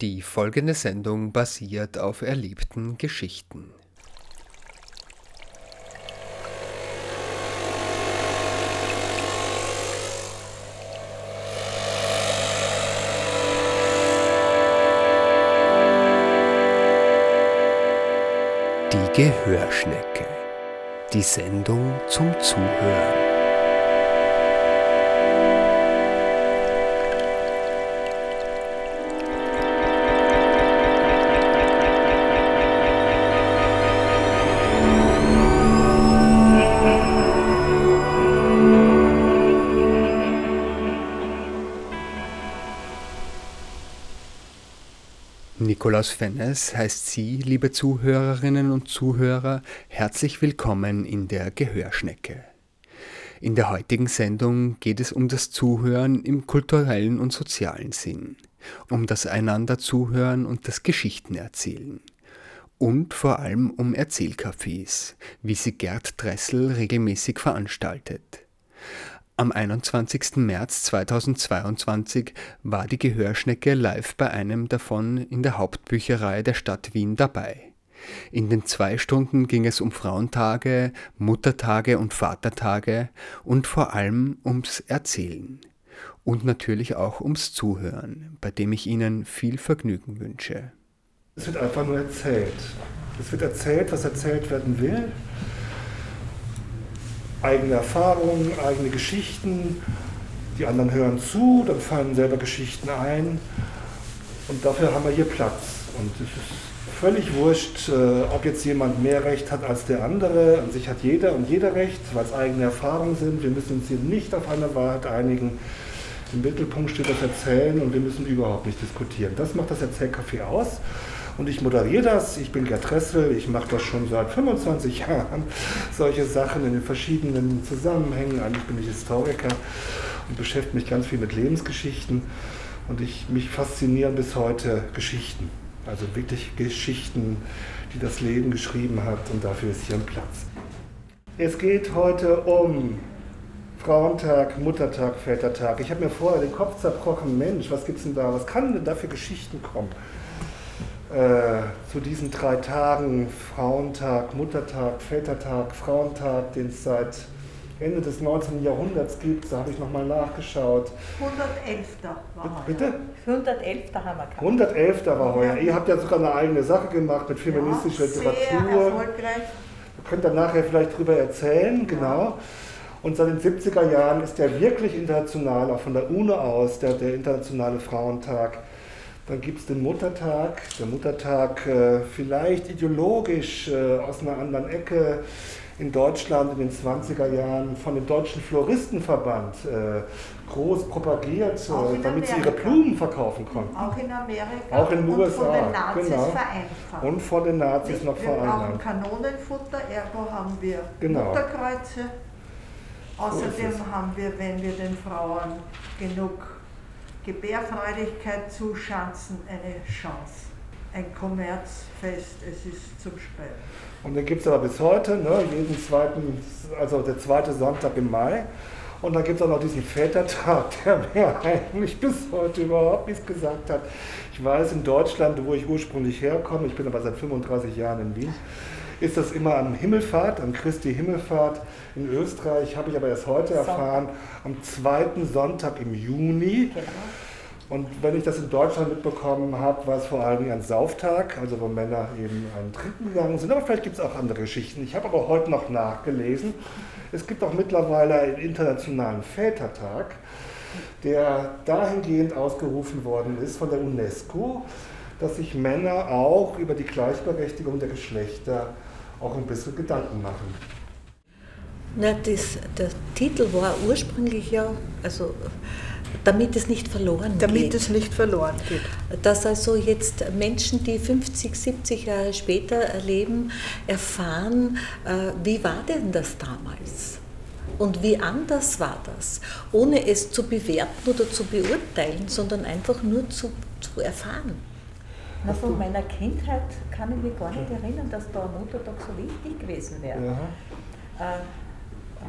Die folgende Sendung basiert auf erlebten Geschichten. Die Gehörschnecke. Die Sendung zum Zuhören. Nikolaus Fennes heißt Sie, liebe Zuhörerinnen und Zuhörer, herzlich willkommen in der Gehörschnecke. In der heutigen Sendung geht es um das Zuhören im kulturellen und sozialen Sinn, um das einander Zuhören und das Geschichtenerzählen. Und vor allem um Erzählcafés, wie sie Gerd Dressel regelmäßig veranstaltet. Am 21. März 2022 war die Gehörschnecke live bei einem davon in der Hauptbücherei der Stadt Wien dabei. In den zwei Stunden ging es um Frauentage, Muttertage und Vatertage und vor allem ums Erzählen. Und natürlich auch ums Zuhören, bei dem ich Ihnen viel Vergnügen wünsche. Es wird einfach nur erzählt. Es wird erzählt, was erzählt werden will eigene Erfahrungen, eigene Geschichten. Die anderen hören zu, dann fallen selber Geschichten ein. Und dafür haben wir hier Platz. Und es ist völlig wurscht, äh, ob jetzt jemand mehr Recht hat als der andere. An sich hat jeder und jeder Recht, weil es eigene Erfahrungen sind. Wir müssen uns hier nicht auf eine Wahrheit einigen. Im Mittelpunkt steht das Erzählen und wir müssen überhaupt nicht diskutieren. Das macht das Erzählcafé aus und ich moderiere das. Ich bin Gerd Ressel, ich mache das schon seit 25 Jahren, solche Sachen in den verschiedenen Zusammenhängen. Eigentlich bin ich Historiker und beschäftige mich ganz viel mit Lebensgeschichten und ich, mich faszinieren bis heute Geschichten. Also wirklich Geschichten, die das Leben geschrieben hat und dafür ist hier ein Platz. Es geht heute um Frauentag, Muttertag, Vätertag. Ich habe mir vorher den Kopf zerbrochen, Mensch, was gibt es denn da, was kann denn da für Geschichten kommen? Äh, zu diesen drei Tagen, Frauentag, Muttertag, Vätertag, Frauentag, den es seit Ende des 19. Jahrhunderts gibt. Da habe ich nochmal nachgeschaut. 111. war Bitte? 111. haben wir gehabt. 111. war heuer. Ihr habt ja sogar eine eigene Sache gemacht mit feministischer ja, Literatur. Sehr erfolgreich. Ihr könnt dann nachher vielleicht drüber erzählen, genau. Und seit den 70er Jahren ist der wirklich international, auch von der UNO aus, der, der Internationale Frauentag dann gibt es den Muttertag. Der Muttertag äh, vielleicht ideologisch äh, aus einer anderen Ecke in Deutschland in den 20er Jahren von dem Deutschen Floristenverband äh, groß propagiert, äh, damit sie ihre Blumen verkaufen konnten. Auch in Amerika. Auch in den und USA. von den Nazis genau. vereinfacht. Und von den Nazis Nicht? noch Wir brauchen vereinfacht. Kanonenfutter, ergo haben wir Genau. Mutterkreuze. Außerdem haben wir, wenn wir den Frauen genug Gebärfreudigkeit zuschanzen, eine Chance. Ein Kommerzfest, es ist zum Spät. Und den gibt es aber bis heute, ne, jeden zweiten, also der zweite Sonntag im Mai. Und dann gibt es auch noch diesen Vätertag, der mir eigentlich bis heute überhaupt nichts gesagt hat. Ich weiß, in Deutschland, wo ich ursprünglich herkomme, ich bin aber seit 35 Jahren in Wien, ist das immer am Himmelfahrt, am Christi Himmelfahrt. In Österreich habe ich aber erst heute Sonntag. erfahren, am zweiten Sonntag im Juni. Genau. Und wenn ich das in Deutschland mitbekommen habe, war es vor allem ein Sauftag, also wo Männer eben einen Trinken gegangen sind. Aber vielleicht gibt es auch andere Geschichten. Ich habe aber heute noch nachgelesen. Es gibt auch mittlerweile einen internationalen Vätertag, der dahingehend ausgerufen worden ist von der UNESCO, dass sich Männer auch über die Gleichberechtigung der Geschlechter auch ein bisschen Gedanken machen. Na, das, der Titel war ursprünglich ja, also damit es nicht verloren Damit geht. es nicht verloren geht. Dass also jetzt Menschen, die 50, 70 Jahre später leben, erfahren, äh, wie war denn das damals? Und wie anders war das? Ohne es zu bewerten oder zu beurteilen, sondern einfach nur zu, zu erfahren. Na, von meiner Kindheit kann ich mich gar nicht erinnern, dass da ein Muttertag so wichtig gewesen wäre. Ja. Äh,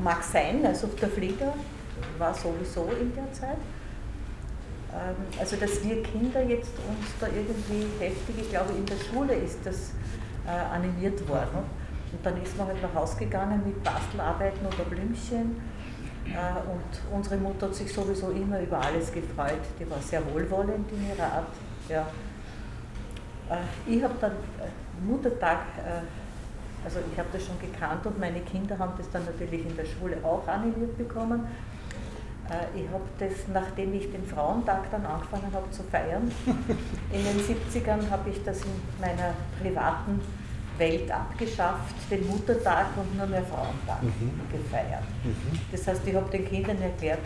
mag sein, also der Flieger war sowieso in der Zeit. ähm, also dass wir Kinder jetzt uns da irgendwie heftig, ich glaube in der Schule ist das äh, animiert worden. Und dann ist man halt nach Hause gegangen mit Bastelarbeiten oder Blümchen. Äh, und unsere Mutter hat sich sowieso immer über alles gefreut. Die war sehr wohlwollend in ihrer Art. Ja. Äh, ich habe dann Muttertag, also ich habe das schon gekannt und meine Kinder haben das dann natürlich in der Schule auch animiert bekommen. Äh, ich habe das, nachdem ich den Frauentag dann angefangen habe zu feiern, in den 70ern habe ich das in meiner privaten Welt abgeschafft, den Muttertag und nur mehr Frauentag mhm. gefeiert. Mhm. Das heißt, ich habe den Kindern erklärt,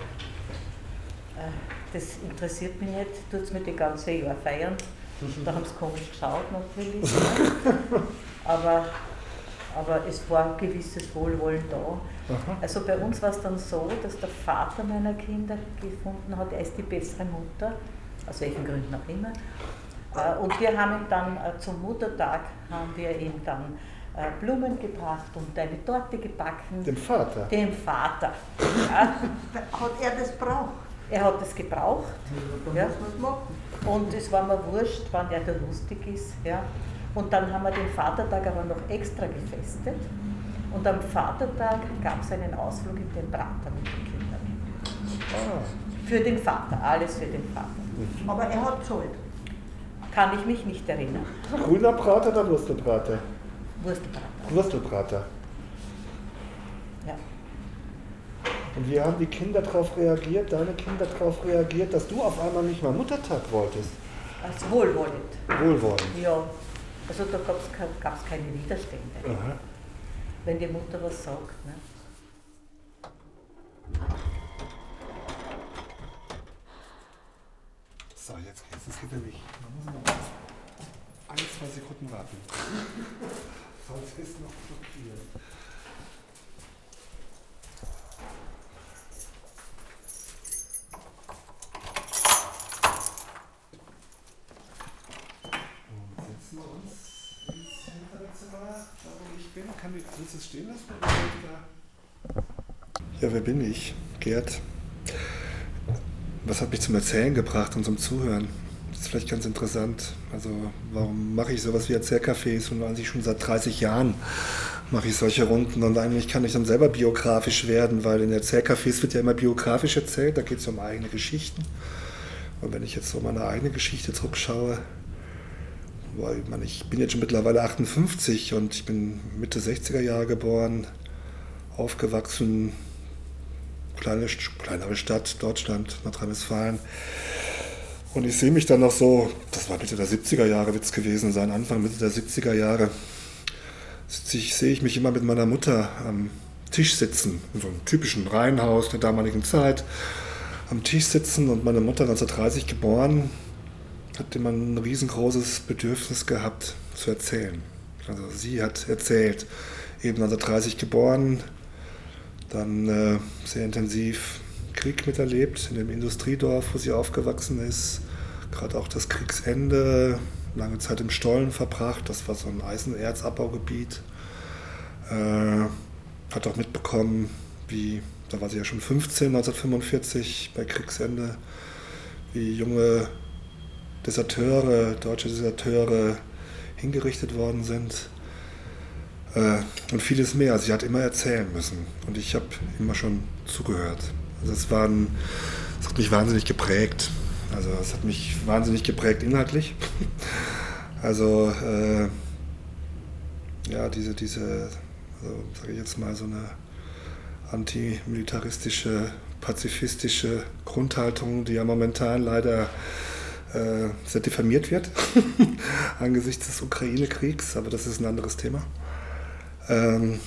äh, das interessiert mich nicht, tut es mir die ganze Jahr feiern. Da haben sie komisch geschaut natürlich. Aber aber es war ein gewisses Wohlwollen da. Aha. Also bei uns war es dann so, dass der Vater meiner Kinder gefunden hat, er ist die bessere Mutter, aus welchen Gründen auch immer. Äh, und wir haben ihm dann äh, zum Muttertag haben wir ihm dann äh, Blumen gebracht und eine Torte gebacken. Dem Vater? Dem Vater. Ja. Hat er das braucht? Er hat es gebraucht. Ja. Und es war mir wurscht, wann er da lustig ist. Ja. Und dann haben wir den Vatertag aber noch extra gefestet. Und am Vatertag gab es einen Ausflug in den Prater mit den Kindern. Ah. Für den Vater, alles für den Vater. Aber er hat zahlt. Kann ich mich nicht erinnern. Grüner Prater oder Wurstelprater? Wurstelprater. Wurstelprater. Ja. Und wie haben die Kinder darauf reagiert, deine Kinder darauf reagiert, dass du auf einmal nicht mal Muttertag wolltest? Als wohlwollend. Wohlwollend. Ja, also da gab es keine Widerstände, Aha. wenn die Mutter was sagt. Ne? So, jetzt geht's. Es geht nämlich. Man muss noch ein, zwei Sekunden warten. Sonst ist noch blockiert. Willst du es stehen lassen? Ja, wer bin ich? Gerd. Was hat mich zum Erzählen gebracht und zum Zuhören? Das ist vielleicht ganz interessant. Also, warum mache ich sowas wie Erzählcafés? Und eigentlich schon seit 30 Jahren mache ich solche Runden und eigentlich kann ich dann selber biografisch werden, weil in Erzählcafés wird ja immer biografisch erzählt, da geht es um eigene Geschichten. Und wenn ich jetzt so meine eigene Geschichte zurückschaue, weil ich, meine, ich bin jetzt schon mittlerweile 58 und ich bin Mitte 60er Jahre geboren, aufgewachsen, kleine, kleinere Stadt, Deutschland, Nordrhein-Westfalen. Und ich sehe mich dann noch so, das war Mitte der 70er Jahre, wird es gewesen sein, Anfang Mitte der 70er Jahre, ich, sehe ich mich immer mit meiner Mutter am Tisch sitzen, in so einem typischen Reihenhaus der damaligen Zeit, am Tisch sitzen und meine Mutter 1930 geboren, hatte man ein riesengroßes Bedürfnis gehabt zu erzählen. Also sie hat erzählt, eben 1930 geboren, dann äh, sehr intensiv Krieg miterlebt in dem Industriedorf, wo sie aufgewachsen ist. Gerade auch das Kriegsende, lange Zeit im Stollen verbracht, das war so ein Eisenerzabbaugebiet. Äh, hat auch mitbekommen, wie, da war sie ja schon 15, 1945 bei Kriegsende, wie junge Deserteure, deutsche Deserteure hingerichtet worden sind äh, und vieles mehr. Sie hat immer erzählen müssen und ich habe immer schon zugehört. Also es, waren, es hat mich wahnsinnig geprägt. Also es hat mich wahnsinnig geprägt inhaltlich. Also äh, ja, diese, diese also, sage ich jetzt mal, so eine antimilitaristische, pazifistische Grundhaltung, die ja momentan leider äh, sehr diffamiert wird angesichts des Ukraine-Kriegs, aber das ist ein anderes Thema. Ähm,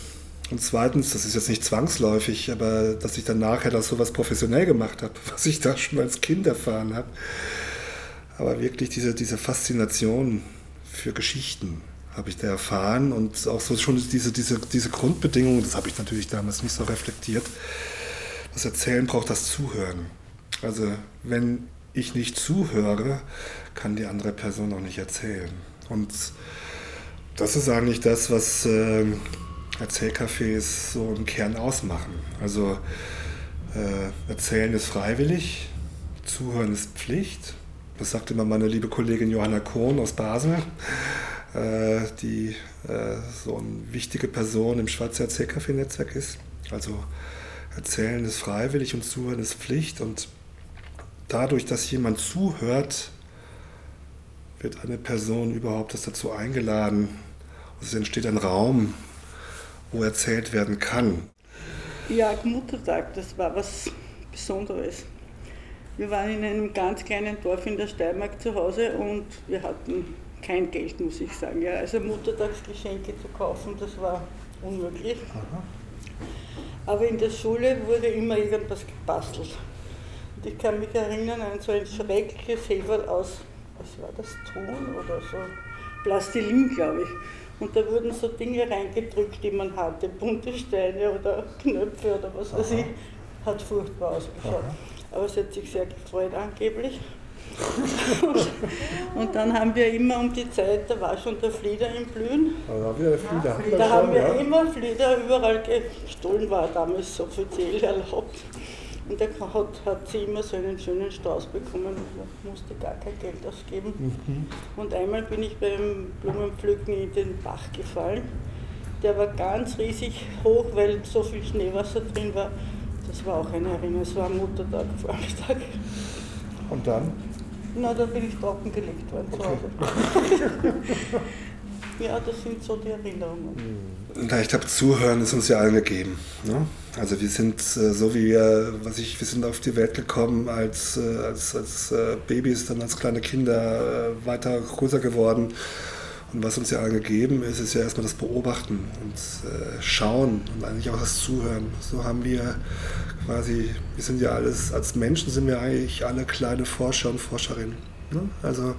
und zweitens, das ist jetzt nicht zwangsläufig, aber dass ich dann nachher das sowas professionell gemacht habe, was ich da schon als Kind erfahren habe. Aber wirklich diese, diese Faszination für Geschichten habe ich da erfahren und auch so schon diese, diese, diese Grundbedingungen, das habe ich natürlich damals nicht so reflektiert. Das Erzählen braucht das Zuhören. Also wenn ich nicht zuhöre, kann die andere Person auch nicht erzählen. Und das ist eigentlich das, was äh, Erzählcafés so im Kern ausmachen. Also äh, erzählen ist freiwillig, Zuhören ist Pflicht. Das sagt immer meine liebe Kollegin Johanna Kohn aus Basel, äh, die äh, so eine wichtige Person im Schweizer Erzählcafé-Netzwerk ist. Also Erzählen ist freiwillig und Zuhören ist Pflicht. Und dadurch, dass jemand zuhört, wird eine Person überhaupt dazu eingeladen. Es entsteht ein Raum, wo erzählt werden kann. Ja, Muttertag, das war was Besonderes. Wir waren in einem ganz kleinen Dorf in der Steiermark zu Hause und wir hatten kein Geld, muss ich sagen. Ja, also Muttertagsgeschenke zu kaufen, das war unmöglich. Aha. Aber in der Schule wurde immer irgendwas gebastelt. Und ich kann mich erinnern an so ein schreckliches Heferl aus, was war das, Ton oder so, Plastilin, glaube ich. Und da wurden so Dinge reingedrückt, die man hatte, bunte Steine oder Knöpfe oder was weiß ich. Hat furchtbar ausgeschaut. Aber es hat sich sehr gefreut angeblich. und, dann haben wir immer um die Zeit, da war schon der Flieder im Blühen. Da haben wir, Flieder. da haben wir immer Flieder überall gestohlen, war damals offiziell erlaubt. Und er hat, hat sie immer so einen schönen Strauß bekommen und musste gar kein Geld ausgeben. Mhm. Und einmal bin ich beim Blumenpflücken in den Bach gefallen. Der war ganz riesig hoch, weil so viel Schneewasser drin war. Das war auch eine Erinnerung, es war am Muttertag, Vormittag. Und dann? Na, da bin ich trockengelegt worden okay. zu Hause. ja, das sind so die Erinnerungen. Na, ich glaube, Zuhören ist uns ja allen gegeben. Ne? Also wir sind äh, so wie wir, was ich, wir sind auf die Welt gekommen als, äh, als, als äh, Babys, dann als kleine Kinder weiter größer geworden. Und was uns ja allen gegeben ist, ist ja erstmal das Beobachten und Schauen und eigentlich auch das Zuhören. So haben wir quasi, wir sind ja alles, als Menschen sind wir eigentlich alle kleine Forscher und Forscherinnen. Ne? Also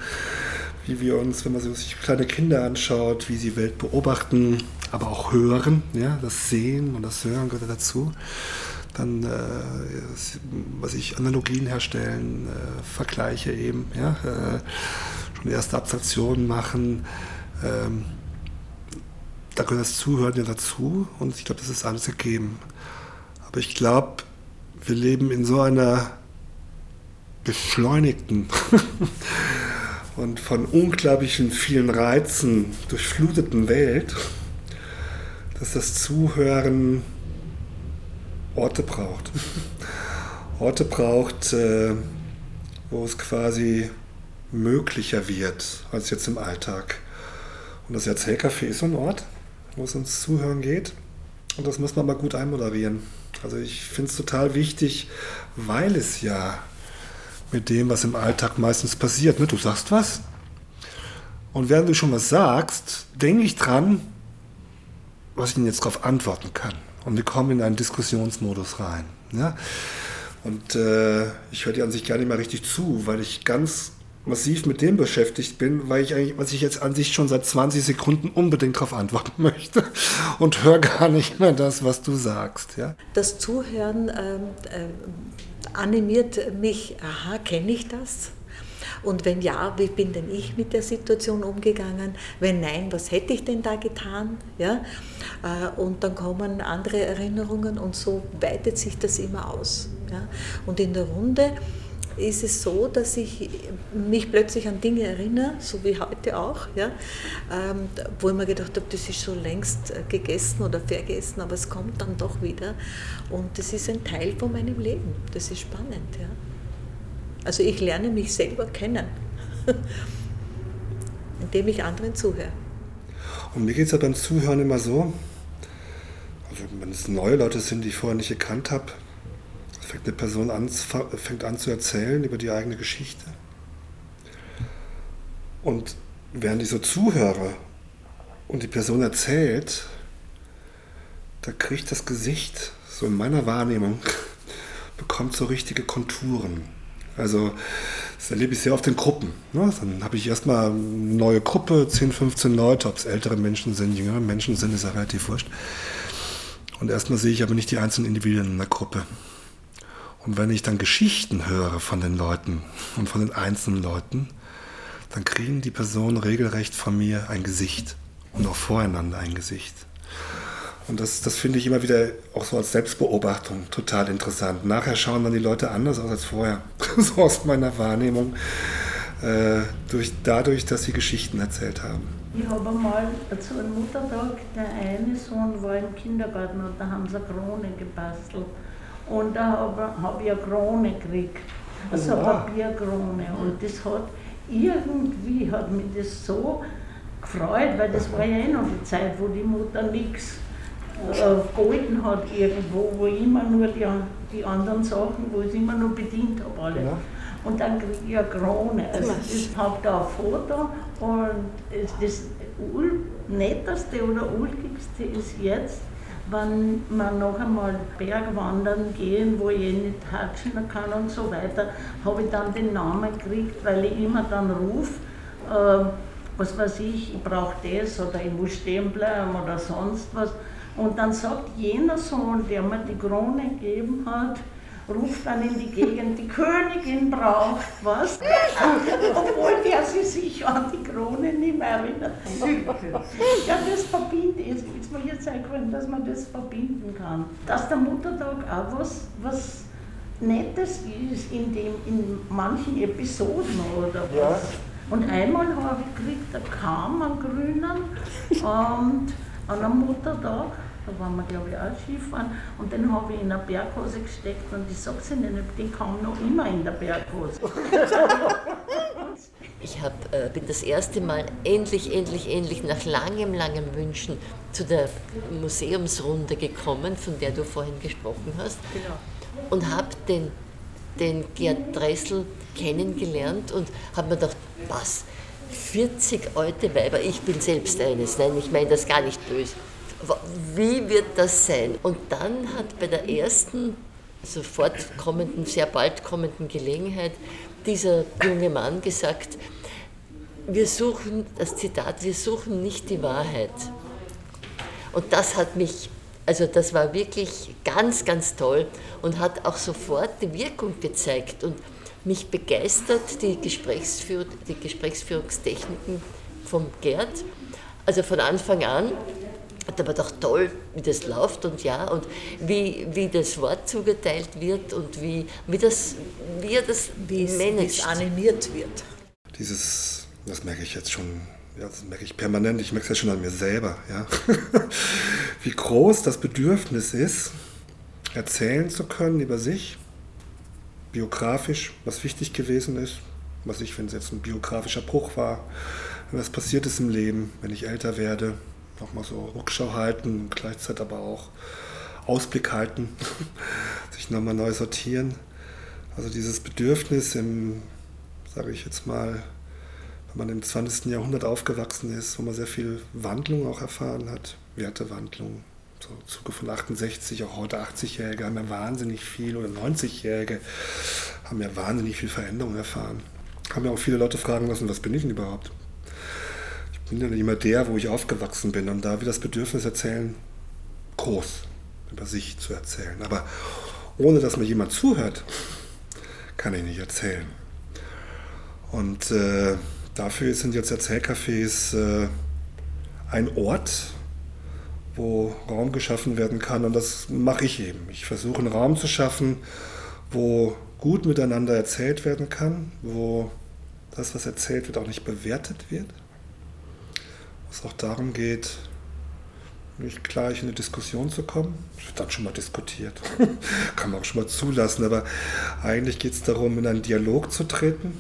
wie wir uns, wenn man sich kleine Kinder anschaut, wie sie Welt beobachten, aber auch hören, ja, das Sehen und das Hören gehört dazu. Dann, äh, was ich Analogien herstellen, äh, Vergleiche eben, ja, äh, schon erste Abstraktionen machen. Ähm, da gehört das Zuhören ja dazu und ich glaube, das ist alles gegeben. Aber ich glaube, wir leben in so einer beschleunigten und von unglaublichen vielen Reizen durchfluteten Welt, dass das Zuhören Orte braucht. Orte braucht, äh, wo es quasi möglicher wird als jetzt im Alltag. Und das Erzählcafé ist so ein Ort, wo es ums Zuhören geht. Und das muss man mal gut einmoderieren. Also ich finde es total wichtig, weil es ja mit dem, was im Alltag meistens passiert. Ne? Du sagst was und während du schon was sagst, denke ich dran, was ich Ihnen jetzt darauf antworten kann. Und wir kommen in einen Diskussionsmodus rein. Ja? Und äh, ich höre dir an sich gar nicht mehr richtig zu, weil ich ganz massiv mit dem beschäftigt bin, weil ich eigentlich, was ich jetzt an sich schon seit 20 Sekunden unbedingt darauf antworten möchte und höre gar nicht mehr das, was du sagst. Ja? Das Zuhören ähm, äh, animiert mich, aha, kenne ich das? Und wenn ja, wie bin denn ich mit der Situation umgegangen? Wenn nein, was hätte ich denn da getan? Ja? Äh, und dann kommen andere Erinnerungen und so weitet sich das immer aus. Ja? Und in der Runde ist es so, dass ich mich plötzlich an Dinge erinnere, so wie heute auch, ja, ähm, wo ich mir gedacht habe, das ist schon längst äh, gegessen oder vergessen, aber es kommt dann doch wieder. Und das ist ein Teil von meinem Leben. Das ist spannend. Ja. Also ich lerne mich selber kennen, indem ich anderen zuhöre. Und mir geht es ja beim Zuhören immer so, also wenn es neue Leute sind, die ich vorher nicht gekannt habe, fängt eine Person an, fängt an zu erzählen über die eigene Geschichte. Und während ich so zuhöre und die Person erzählt, da kriegt das Gesicht, so in meiner Wahrnehmung, bekommt so richtige Konturen. Also das erlebe ich sehr oft in Gruppen. Ne? Dann habe ich erstmal eine neue Gruppe, 10, 15 Leute, ob es ältere Menschen sind, jüngere Menschen sind, ist ja relativ wurscht. Und erstmal sehe ich aber nicht die einzelnen Individuen in der Gruppe. Und wenn ich dann Geschichten höre von den Leuten und von den einzelnen Leuten, dann kriegen die Personen regelrecht von mir ein Gesicht und auch voreinander ein Gesicht. Und das, das finde ich immer wieder auch so als Selbstbeobachtung total interessant. Nachher schauen dann die Leute anders aus als vorher, so aus meiner Wahrnehmung, äh, durch, dadurch, dass sie Geschichten erzählt haben. Ich habe einmal zu einem Muttertag, der eine Sohn war im Kindergarten und da haben sie eine Krone gebastelt. Und da habe hab ich eine Krone gekriegt, also eine Papierkrone. Und das hat irgendwie, hat mich das so gefreut, weil das war ja eh noch die Zeit, wo die Mutter nichts äh, gehalten hat irgendwo, wo ich immer nur die, die anderen Sachen, wo ich immer nur bedient habe alle. Ja. Und dann kriege ich eine Krone. Also ich habe da ein Foto und das Netteste oder Ulkigste ist jetzt, wenn wir noch einmal Bergwandern gehen, wo ich eh nicht hatschen kann und so weiter, habe ich dann den Namen gekriegt, weil ich immer dann rufe, äh, was weiß ich, ich brauche das oder ich muss stehen bleiben oder sonst was. Und dann sagt jener Sohn, der mir die Krone gegeben hat, ruft dann in die Gegend, die Königin braucht was, obwohl der sie sich an die Krone nicht mehr erinnert. Ja, das verbindet, jetzt ist mir jetzt eingefallen, dass man das verbinden kann. Dass der Muttertag auch was, was Nettes ist in, dem, in manchen Episoden oder was. Ja. Und einmal habe ich gekriegt, da kam ein Grünen und an einem Muttertag da waren wir glaube ich auch Skifahren und den habe ich in eine Berghose gesteckt und ich sage es Ihnen, den kam noch immer in der Berghose. Ich hab, äh, bin das erste Mal endlich, endlich, endlich nach langem, langem Wünschen zu der Museumsrunde gekommen, von der du vorhin gesprochen hast. Genau. Und habe den, den Gerd Dressel kennengelernt und habe mir gedacht, was, 40 alte Weiber, ich bin selbst eines, nein, ich meine das gar nicht böse wie wird das sein? Und dann hat bei der ersten sofort kommenden, sehr bald kommenden Gelegenheit dieser junge Mann gesagt, wir suchen, das Zitat, wir suchen nicht die Wahrheit. Und das hat mich, also das war wirklich ganz, ganz toll und hat auch sofort die Wirkung gezeigt und mich begeistert, die, Gesprächsführ die Gesprächsführungstechniken vom Gerd. Also von Anfang an hat aber doch toll, wie das läuft und ja, und wie, wie das Wort zugeteilt wird und wie, wie, das, wie er das wie managt. animiert wird. Dieses, das merke ich jetzt schon, ja, das merke ich permanent, ich merke es ja schon an mir selber, ja. wie groß das Bedürfnis ist, erzählen zu können über sich, biografisch, was wichtig gewesen ist, was ich, wenn es jetzt ein biografischer Bruch war, was passiert ist im Leben, wenn ich älter werde, nochmal so Rückschau halten und gleichzeitig aber auch Ausblick halten, sich nochmal neu sortieren. Also dieses Bedürfnis im, sage ich jetzt mal, wenn man im 20. Jahrhundert aufgewachsen ist, wo man sehr viel Wandlung auch erfahren hat, Wertewandlung, so Zuge von 68, auch heute 80-Jährige haben ja wahnsinnig viel, oder 90-Jährige haben ja wahnsinnig viel Veränderung erfahren. Haben ja auch viele Leute fragen lassen, was bin ich denn überhaupt? Bin ja nicht immer der, wo ich aufgewachsen bin. Und da wir das Bedürfnis erzählen, groß über sich zu erzählen. Aber ohne dass mir jemand zuhört, kann ich nicht erzählen. Und äh, dafür sind jetzt Erzählcafés äh, ein Ort, wo Raum geschaffen werden kann. Und das mache ich eben. Ich versuche einen Raum zu schaffen, wo gut miteinander erzählt werden kann, wo das, was erzählt wird, auch nicht bewertet wird, es auch darum geht, nicht gleich in eine Diskussion zu kommen. Das wird dann schon mal diskutiert. Kann man auch schon mal zulassen. Aber eigentlich geht es darum, in einen Dialog zu treten.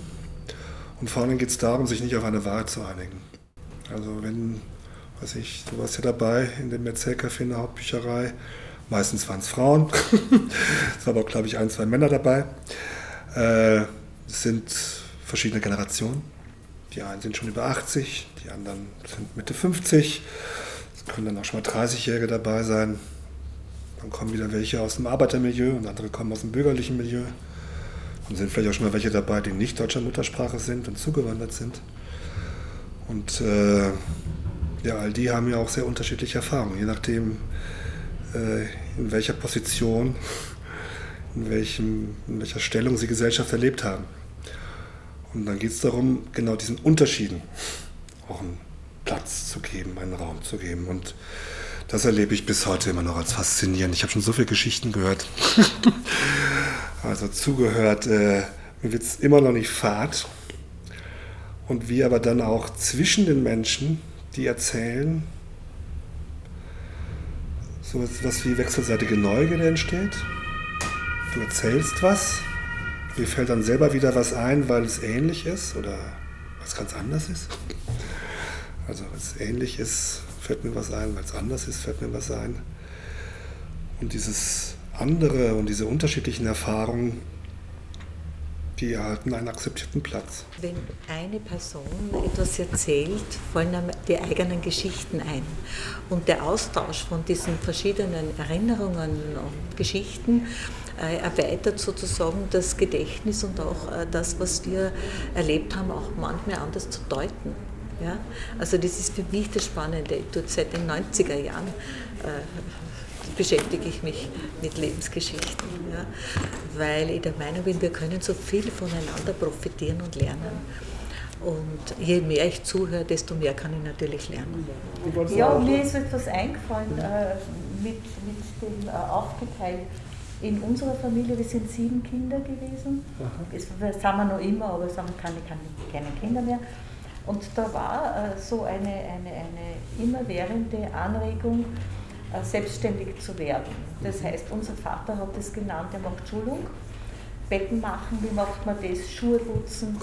Und vor allem geht es darum, sich nicht auf eine Wahrheit zu einigen. Also wenn, weiß ich, du warst ja dabei in dem Erzählcafé in der Hauptbücherei. Meistens waren es Frauen. es waren aber auch, glaube ich, ein, zwei Männer dabei. Äh, es sind verschiedene Generationen. Die einen sind schon über 80, die anderen sind Mitte 50. Es können dann auch schon mal 30-Jährige dabei sein. Dann kommen wieder welche aus dem Arbeitermilieu und andere kommen aus dem bürgerlichen Milieu. Und sind vielleicht auch schon mal welche dabei, die nicht deutscher Muttersprache sind und zugewandert sind. Und äh, ja, all die haben ja auch sehr unterschiedliche Erfahrungen, je nachdem, äh, in welcher Position, in, welchem, in welcher Stellung sie Gesellschaft erlebt haben. Und dann geht es darum, genau diesen Unterschieden auch einen Platz zu geben, einen Raum zu geben. Und Das erlebe ich bis heute immer noch als faszinierend. Ich habe schon so viele Geschichten gehört. also zugehört, äh, mir wird es immer noch nicht fad. Und wie aber dann auch zwischen den Menschen, die erzählen, so etwas wie wechselseitige Neugierde entsteht. Du erzählst was, mir fällt dann selber wieder was ein, weil es ähnlich ist oder was ganz anders ist. Also, weil es ähnlich ist, fällt mir was ein, weil es anders ist, fällt mir was ein. Und dieses andere und diese unterschiedlichen Erfahrungen, die erhalten einen akzeptierten Platz. Wenn eine Person etwas erzählt, fallen einem die eigenen Geschichten ein. Und der Austausch von diesen verschiedenen Erinnerungen und Geschichten erweitert sozusagen das Gedächtnis und auch äh, das, was wir erlebt haben, auch manchmal anders zu deuten. Ja? Also das ist für mich das Spannende. Ich seit den 90er Jahren äh, beschäftige ich mich mit Lebensgeschichten, ja? weil ich der Meinung bin, wir können so viel voneinander profitieren und lernen. Und je mehr ich zuhöre, desto mehr kann ich natürlich lernen. Ja, mir ist etwas eingefallen äh, mit, mit dem äh, aufgeteilt. In unserer Familie, wir sind sieben Kinder gewesen. Das sind wir noch immer, aber es sind keine, keine, Kinder mehr. Und da war äh, so eine, eine, eine immerwährende Anregung, äh, selbstständig zu werden. Das heißt, unser Vater hat das genannt, er macht Schulung. Betten machen, wie macht man das, Schuhe putzen.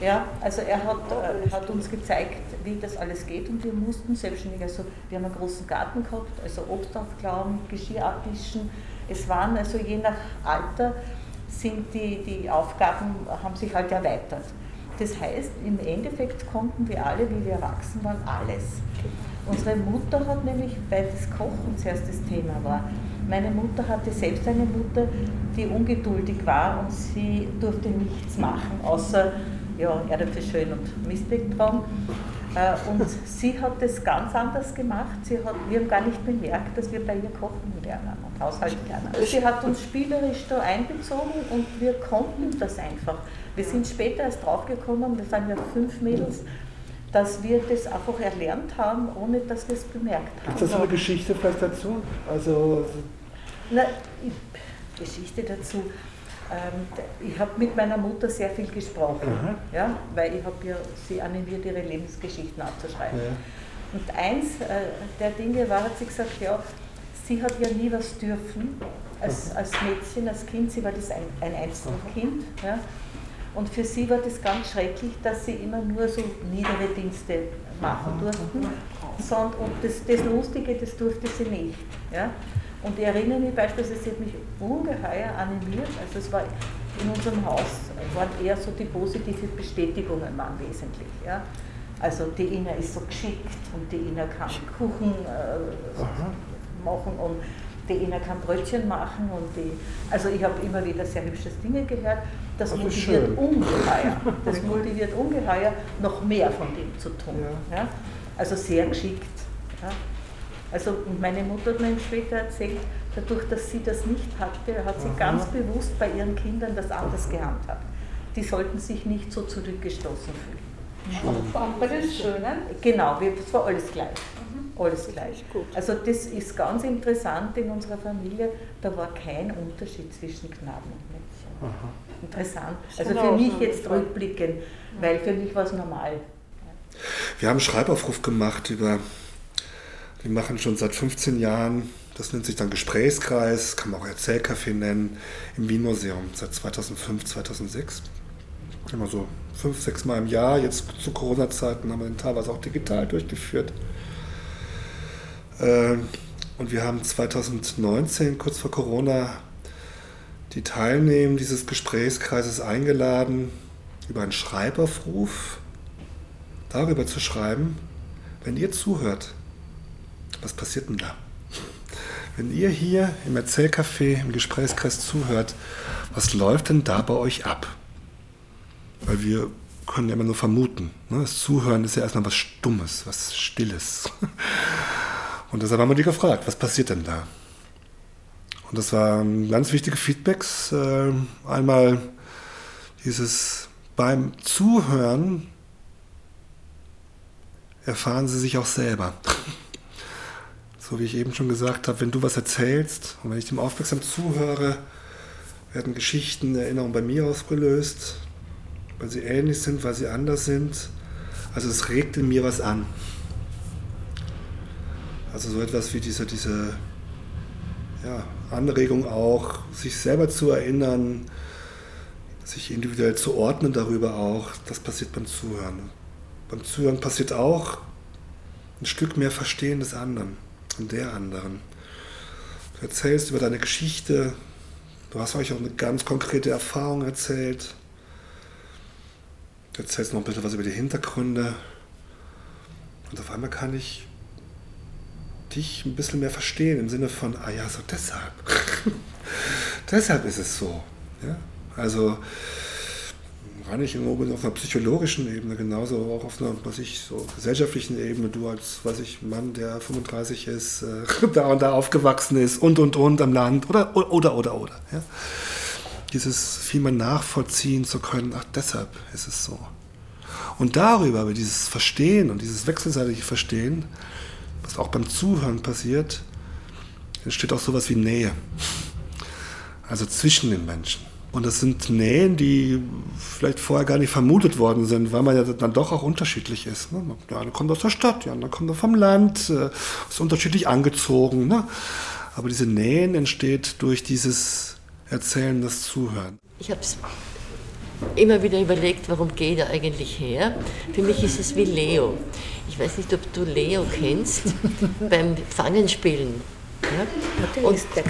Ja, also er hat, äh, hat uns gezeigt, wie das alles geht und wir mussten selbstständig, also wir haben einen großen Garten gehabt, also Obst aufklauen, Geschirr abwischen. Es waren also je nach Alter sind die, die Aufgaben, haben sich halt erweitert. Das heißt, im Endeffekt konnten wir alle, wie wir erwachsen waren, alles. Unsere Mutter hat nämlich, weil das Kochen zuerst das Thema war, meine Mutter hatte selbst eine Mutter, die ungeduldig war und sie durfte nichts machen, außer ja, Erdäpfel schön und Mistweg tragen. Äh, und sie hat das ganz anders gemacht. Sie hat, wir haben gar nicht bemerkt, dass wir bei ihr kochen lernen und Haushalt lernen. Sie hat uns spielerisch da einbezogen und wir konnten das einfach. Wir sind später erst draufgekommen, wir sind ja fünf Mädels, dass wir das einfach erlernt haben, ohne dass wir es bemerkt haben. Gibt es eine Geschichte vielleicht dazu? Also, Na, Geschichte dazu. Ähm, ich habe mit meiner Mutter sehr viel gesprochen, ja, weil ich habe ja sie animiert, ihre Lebensgeschichten abzuschreiben. Ja. Und eins äh, der Dinge war, hat sie gesagt, ja, sie hat ja nie was dürfen als, als Mädchen, als Kind, sie war das ein, ein Einzelkind. Ja. Und für sie war das ganz schrecklich, dass sie immer nur so niedere Dienste machen durften. Und das, das Lustige, das durfte sie nicht. Ja? Und ich erinnere mich beispielsweise, sie hat mich ungeheuer animiert. Also es war in unserem Haus waren eher so die positiven Bestätigungen waren wesentlich. Ja? Also die Ina ist so geschickt und die Ina kann Kuchen äh, machen und die Ina kann Brötchen machen und die, also ich habe immer wieder sehr hübsche Dinge gehört. Das, das motiviert ungeheuer. Das motiviert ungeheuer, noch mehr von dem zu tun. Ja. ja? Also sehr geschickt. Ja? Also meine Mutter hat mir später erzählt, dadurch, dass sie das nicht hatte, hat sie Aha. ganz bewusst bei ihren Kindern das anders gehandhabt. Die sollten sich nicht so zurückgestoßen fühlen. Schön. Bei den Schönen? Genau, es war alles gleich alles gleich. Also das ist ganz interessant in unserer Familie, da war kein Unterschied zwischen Knaben und Mädchen. Aha. Interessant. Also für mich jetzt rückblickend, weil für mich war es normal. Wir haben einen Schreibaufruf gemacht über, wir machen schon seit 15 Jahren, das nennt sich dann Gesprächskreis, kann man auch Erzählcafé nennen, im Wien-Museum seit 2005, 2006. Immer so fünf, sechs Mal im Jahr. Jetzt zu Corona-Zeiten haben wir den teilweise auch digital durchgeführt. Ähm, und wir haben 2019, kurz vor Corona, die Teilnehmer dieses Gesprächskreises eingeladen, über einen Schreibaufruf darüber zu schreiben, wenn ihr zuhört, was passiert denn da? Wenn ihr hier im Erzählcafé, im Gesprächskreis zuhört, was läuft denn da bei euch ab? Weil wir können ja immer nur vermuten. Ne? Das Zuhören ist ja erstmal was Stummes, was Stilles. Und deshalb haben wir die gefragt, was passiert denn da? Und das waren ganz wichtige Feedbacks. Äh, einmal dieses beim Zuhören erfahren Sie sich auch selber. So wie ich eben schon gesagt habe, wenn du was erzählst und wenn ich dem aufmerksam zuhöre, werden Geschichten, Erinnerungen bei mir ausgelöst, weil sie ähnlich sind, weil sie anders sind. Also es regt in mir was an. Also so etwas wie diese, diese ja, Anregung auch, sich selber zu erinnern, sich individuell zu ordnen darüber auch, das passiert beim Zuhören. Beim Zuhören passiert auch ein Stück mehr Verstehen des anderen und der anderen. Du erzählst über deine Geschichte, du hast euch auch eine ganz konkrete Erfahrung erzählt. Du erzählst noch ein bisschen was über die Hintergründe. Und auf einmal kann ich dich ein bisschen mehr verstehen im Sinne von, ah ja, so deshalb. deshalb ist es so. Ja? Also gar nicht nur auf einer psychologischen Ebene, genauso auch auf einer, was ich, so gesellschaftlichen Ebene, du als, was ich, Mann, der 35 ist, äh, da und da aufgewachsen ist und und und am Land oder oder oder oder. Ja? Dieses viel mehr nachvollziehen zu können, ach deshalb ist es so. Und darüber, über dieses Verstehen und dieses wechselseitige Verstehen, was auch beim Zuhören passiert, entsteht auch sowas wie Nähe. Also zwischen den Menschen. Und das sind Nähen, die vielleicht vorher gar nicht vermutet worden sind, weil man ja dann doch auch unterschiedlich ist. Ne? Der eine kommt aus der Stadt, der andere kommt vom Land, äh, ist unterschiedlich angezogen. Ne? Aber diese Nähen entsteht durch dieses Erzählen, das Zuhören. Ich habe es immer wieder überlegt, warum geht er eigentlich her? Für mich ist es wie Leo. Ich weiß nicht, ob du Leo kennst, beim Fangenspielen. Ja? Und der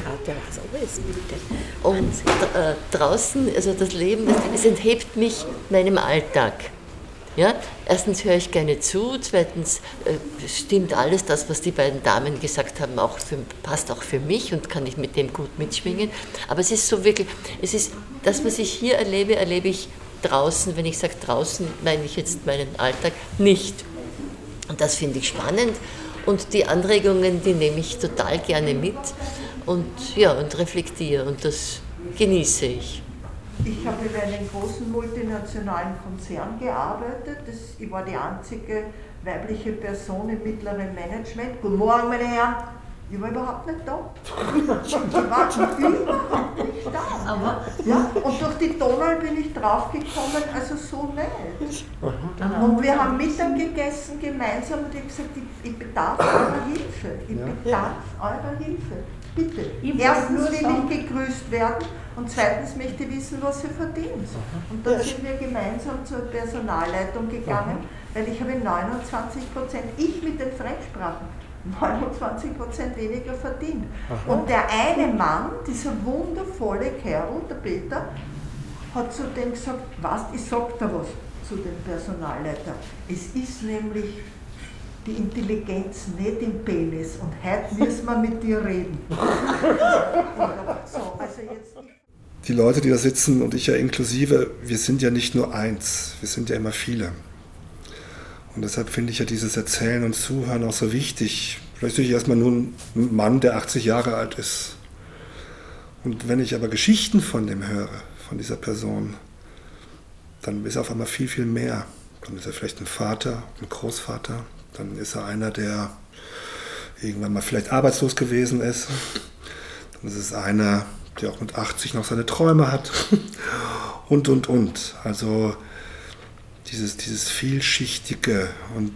bitte. Und äh, draußen, also das Leben, es enthebt mich meinem Alltag. Ja? Erstens höre ich gerne zu, zweitens äh, stimmt alles das, was die beiden Damen gesagt haben, auch für, passt auch für mich und kann ich mit dem gut mitschwingen. Aber es ist so wirklich, es ist das, was ich hier erlebe, erlebe ich draußen. Wenn ich sage draußen, meine ich jetzt meinen Alltag nicht. Und das finde ich spannend. Und die Anregungen, die nehme ich total gerne mit und, ja, und reflektiere. Und das genieße ich. Ich habe in einem großen multinationalen Konzern gearbeitet. Das, ich war die einzige weibliche Person im mittleren Management. Guten Morgen, meine Herren. Ich war überhaupt nicht da. Ich war überhaupt nicht da. Aber, ja, und durch die Donau bin ich draufgekommen, also so nett. Und wir haben Mittag gegessen gemeinsam und ich habe gesagt, ich, ich bedarf eurer Hilfe. Ich bedarf eurer Hilfe. Bitte. Erstens will ich gegrüßt werden und zweitens möchte ich wissen, was ihr verdient. Und dann sind wir gemeinsam zur Personalleitung gegangen, weil ich habe 29 Prozent, ich mit den Fremdsprachen, 29 Prozent weniger verdient. Und der eine Mann, dieser wundervolle Kerl, der Peter, hat zu dem gesagt, was, ich sag da was zu dem Personalleiter. Es ist nämlich die Intelligenz nicht im Penis und heute müssen wir mit dir reden. so, also jetzt die Leute, die da sitzen und ich ja inklusive, wir sind ja nicht nur eins, wir sind ja immer viele. Und deshalb finde ich ja dieses Erzählen und Zuhören auch so wichtig. Vielleicht bin ich erstmal nur ein Mann, der 80 Jahre alt ist. Und wenn ich aber Geschichten von dem höre, von dieser Person, dann ist er auf einmal viel, viel mehr. Dann ist er vielleicht ein Vater, ein Großvater. Dann ist er einer, der irgendwann mal vielleicht arbeitslos gewesen ist. Dann ist es einer, der auch mit 80 noch seine Träume hat. Und, und, und. Also dieses, dieses vielschichtige und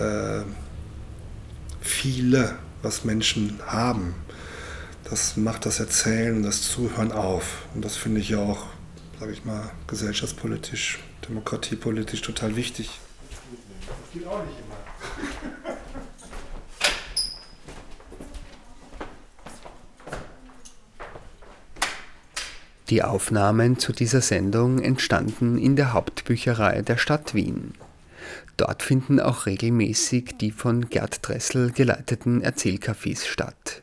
äh, viele, was Menschen haben, das macht das Erzählen und das Zuhören auf. Und das finde ich ja auch, sage ich mal, gesellschaftspolitisch, demokratiepolitisch total wichtig. Das geht auch nicht immer. Die Aufnahmen zu dieser Sendung entstanden in der Hauptbücherei der Stadt Wien. Dort finden auch regelmäßig die von Gerd Dressel geleiteten Erzählcafés statt.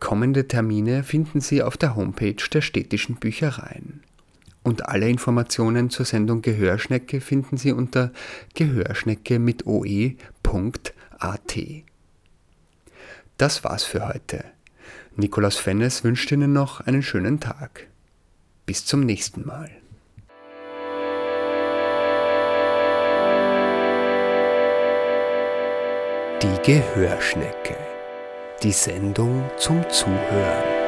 Kommende Termine finden Sie auf der Homepage der städtischen Büchereien. Und alle Informationen zur Sendung Gehörschnecke finden Sie unter gehörschnecke mit oe.at. Das war's für heute. Nikolaus Fennes wünscht Ihnen noch einen schönen Tag. Bis zum nächsten Mal. Die Gehörschnecke. Die Sendung zum Zuhören.